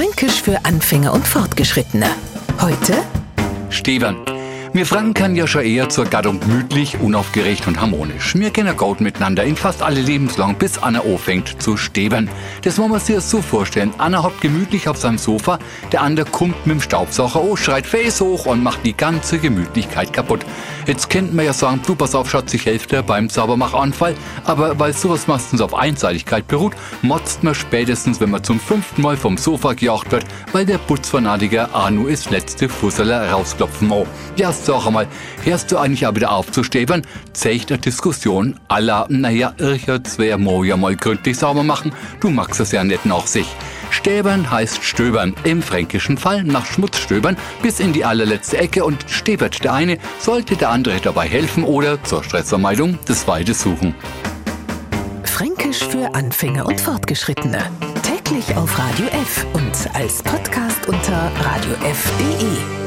Fränkisch für Anfänger und Fortgeschrittene. Heute Stevern. Wir Franken ja schon eher zur Gattung gemütlich, unaufgeregt und harmonisch. Wir kennen gut miteinander in fast alle lebenslang, bis Anna anfängt zu stebern. Das wollen wir sich so vorstellen. Anna hockt gemütlich auf seinem Sofa, der andere kommt mit dem Staubsauger, oh, schreit Face hoch und macht die ganze Gemütlichkeit kaputt. Jetzt kennt man ja sagen, du pass auf, Schatz, ich helfe dir beim Saubermachanfall. Aber weil sowas meistens auf Einseitigkeit beruht, motzt man spätestens, wenn man zum fünften Mal vom Sofa gejagt wird, weil der Putzfanatiker Anu ist letzte Fusseler rausklopfen mo. Ja, sag einmal, hörst du eigentlich auch wieder auf zu stäbern? Zeigt eine Diskussion aller, naja, jetzt wär mo ja mal gründlich sauber machen, du magst es ja nicht nach sich. Stäbern heißt stöbern, im fränkischen Fall nach Schmutz stöbern bis in die allerletzte Ecke und stäbert der eine, sollte der andere dabei helfen oder zur Stressvermeidung das Weite suchen. Fränkisch für Anfänger und Fortgeschrittene. Täglich auf Radio F und als Podcast unter radiof.de.